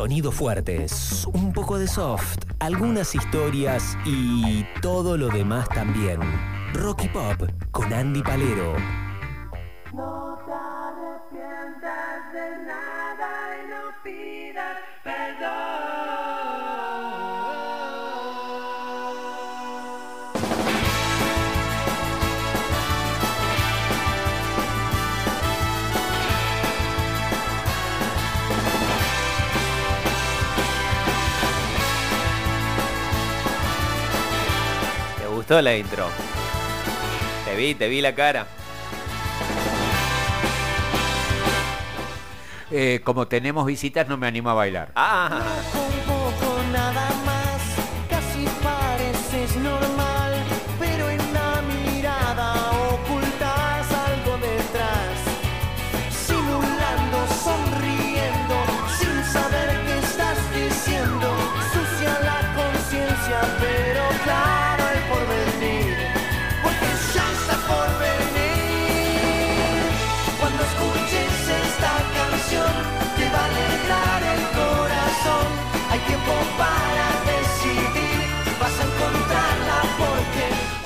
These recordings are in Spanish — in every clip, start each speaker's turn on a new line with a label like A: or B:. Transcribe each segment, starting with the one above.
A: Sonidos fuertes, un poco de soft, algunas historias y todo lo demás también. Rocky Pop con Andy Palero.
B: Gustó la intro? Te vi, te vi la cara.
C: Eh, como tenemos visitas, no me animo a bailar.
B: Ah,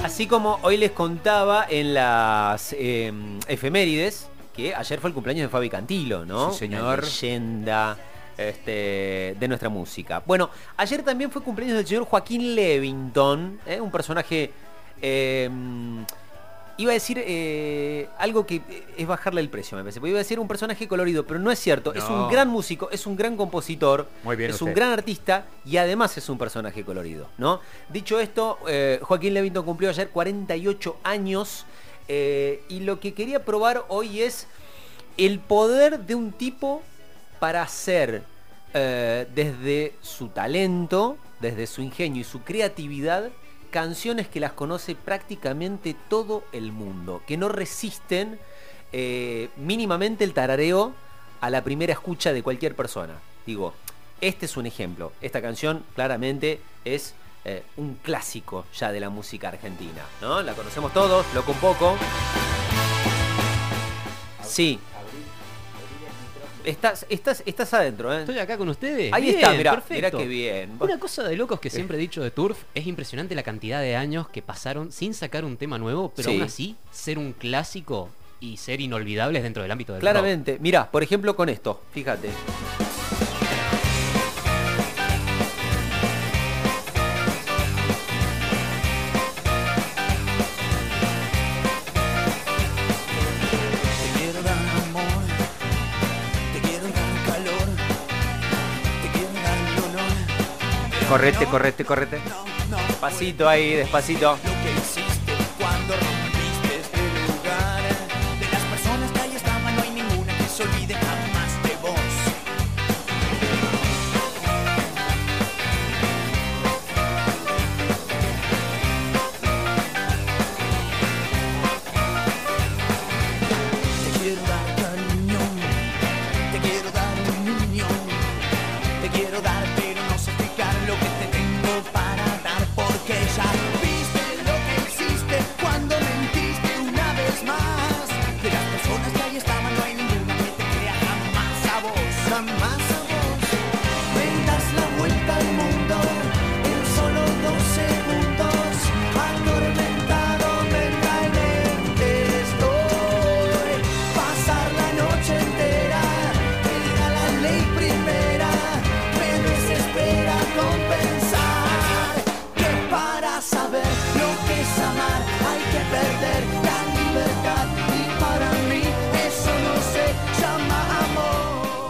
B: Así como hoy les contaba en las eh, efemérides que ayer fue el cumpleaños de Fabi Cantilo, ¿no?
C: Sí, señor.
B: Una leyenda este, de nuestra música. Bueno, ayer también fue cumpleaños del señor Joaquín Levington, ¿eh? un personaje. eh, Iba a decir eh, algo que es bajarle el precio, me parece. Porque iba a decir un personaje colorido, pero no es cierto. Es un gran músico, es un gran compositor,
C: Muy bien
B: es
C: usted.
B: un gran artista y además es un personaje colorido, ¿no? Dicho esto, eh, Joaquín Levington cumplió ayer 48 años eh, y lo que quería probar hoy es el poder de un tipo para hacer eh, desde su talento, desde su ingenio y su creatividad, canciones que las conoce prácticamente todo el mundo, que no resisten eh, mínimamente el tarareo a la primera escucha de cualquier persona. Digo, este es un ejemplo. Esta canción claramente es eh, un clásico ya de la música argentina, ¿no? La conocemos todos, loco un poco. Sí. Estás, estás, estás adentro, ¿eh?
D: Estoy acá con ustedes.
B: Ahí
D: Bien,
B: está, mirá,
D: perfecto.
B: mirá qué bien.
D: Una cosa de locos que siempre he dicho de Turf es impresionante la cantidad de años que pasaron sin sacar un tema nuevo, pero
B: Sí.
D: aún así ser un clásico y ser inolvidables dentro del ámbito del rock.
B: Claramente. Mirá, por ejemplo con esto, fíjate.
C: Correte, correte, correte.
B: Despacito ahí, despacito.
E: quiero dar lo que te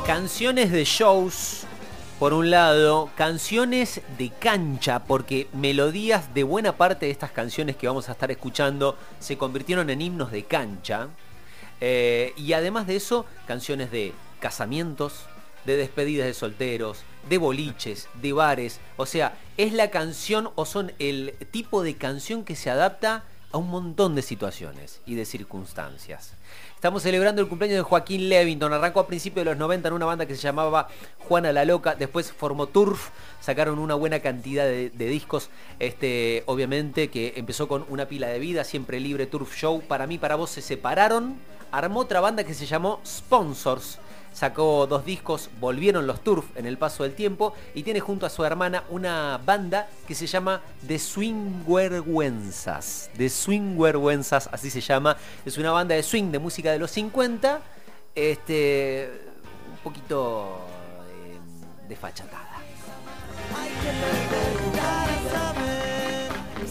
B: Canciones de shows, por un lado, canciones de cancha, porque melodías de buena parte de estas canciones que vamos a estar escuchando se convirtieron en himnos de cancha. Eh, y además de eso, canciones de casamientos, de despedidas de solteros, de boliches, de bares. O sea, es la canción o son el tipo de canción que se adapta a un montón de situaciones y de circunstancias. Estamos celebrando el cumpleaños de Joaquín Levington. Arrancó a principios de los 90 en una banda que se llamaba Juana la Loca. Después formó Turf. Sacaron una buena cantidad de, de discos. Este, obviamente que empezó con una pila de vida. Siempre libre Turf Show. Para mí, para vos se separaron. Armó otra banda que se llamó Sponsors. Sacó dos discos, volvieron los Turf en el paso del tiempo y tiene junto a su hermana una banda que se llama The Swingwerwenzas. The Swingwerwenzas, así se llama. Es una banda de swing de música de los 50, este, un poquito eh, desfachatada.
E: Hay que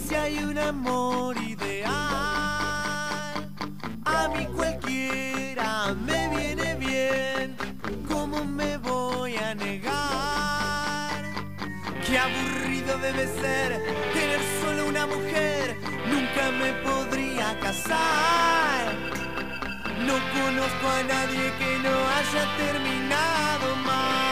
E: si hay un amor me podría casar. No conozco a nadie que no haya terminado mal.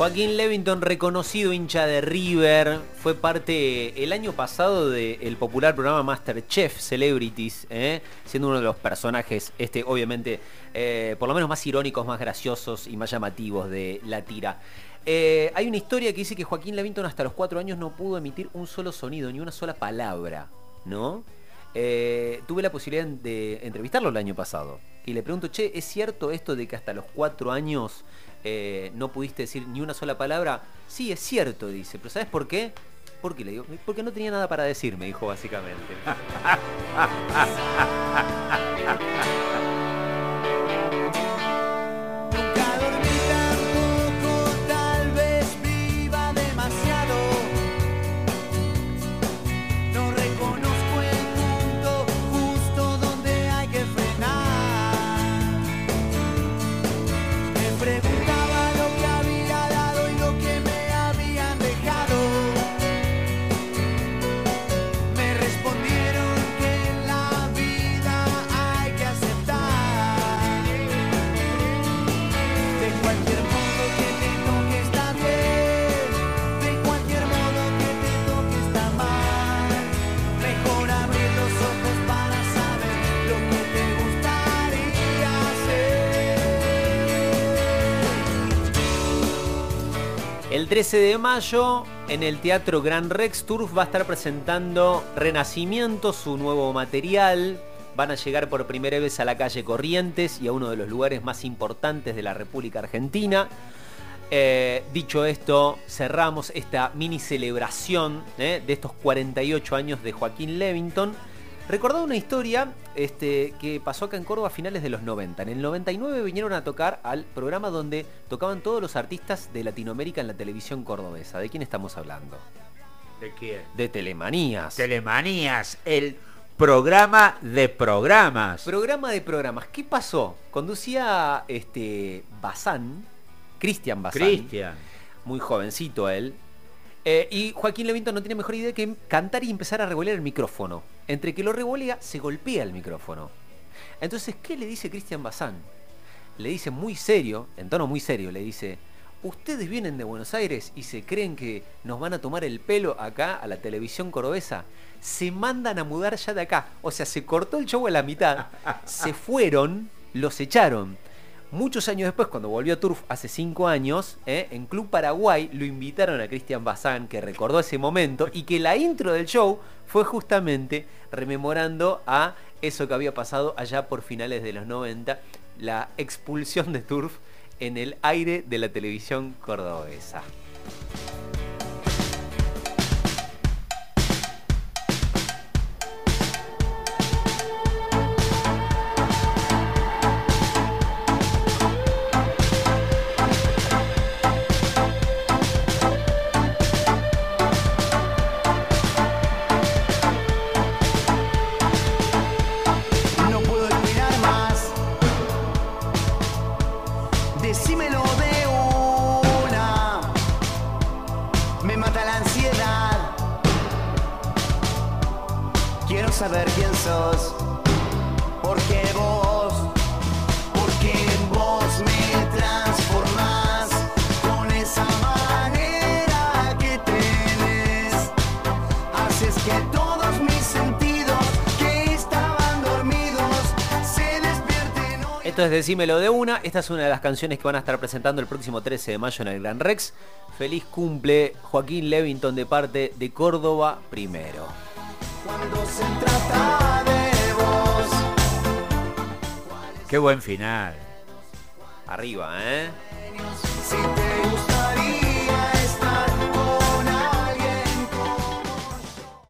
B: Joaquín Levington, reconocido hincha de River, fue parte el año pasado del popular programa Masterchef Celebrities, ¿eh? siendo uno de los personajes, este, obviamente, eh, por lo menos más irónicos, más graciosos y más llamativos de la tira. Eh, hay una historia que dice que Joaquín Levington hasta los cuatro años no pudo emitir un solo sonido, ni una sola palabra, ¿no? Tuve la posibilidad de entrevistarlo el año pasado y le pregunto, che, ¿es cierto esto de que hasta los cuatro años eh, no pudiste decir ni una sola palabra? Sí, es cierto, dice, pero ¿sabes por qué? ¿Por qué? Le digo, porque no tenía nada para decir, me dijo básicamente.
E: El
B: 13 de mayo en el Teatro Gran Rex Turf va a estar presentando Renacimiento, su nuevo material. Van a llegar por primera vez a la calle Corrientes y a uno de los lugares más importantes de la República Argentina. Eh, dicho esto, cerramos esta mini celebración eh, de estos 48 años de Joaquín Levington. Recordado una historia este, que pasó acá en Córdoba a finales de los 90. En el 99 vinieron a tocar al programa donde tocaban todos los artistas de Latinoamérica en la televisión cordobesa. ¿De quién estamos hablando?
C: ¿De quién?
B: De Telemanías.
C: Telemanías, el programa de programas.
B: Programa de programas. ¿Qué pasó? Conducía este Bazán, Cristian Bazán.
C: Cristian.
B: Muy jovencito él. Eh, y Joaquín Levington no tiene mejor idea que cantar y empezar a revolear el micrófono. Entre que lo revolea, se golpea el micrófono. Entonces, ¿qué le dice Cristian Bazán? Le dice muy serio, en tono muy serio, le dice, ustedes vienen de Buenos Aires y se creen que nos van a tomar el pelo acá a la televisión cordobesa. Se mandan a mudar ya de acá. O sea, se cortó el show a la mitad, se fueron, los echaron. Muchos años después, cuando volvió a Turf hace cinco años, ¿eh? en Club Paraguay lo invitaron a Cristian Bazán, que recordó ese momento, y que la intro del show fue justamente rememorando a eso que había pasado allá por finales de los 90, la expulsión de Turf en el aire de la televisión cordobesa. Esto es Decímelo de una. Esta es una de las canciones que van a estar presentando el próximo 13 de mayo en el Gran Rex. Feliz cumple Joaquín Levington de parte de Córdoba primero.
E: Cuando se trata de vos.
C: Qué buen final.
B: Arriba, ¿eh?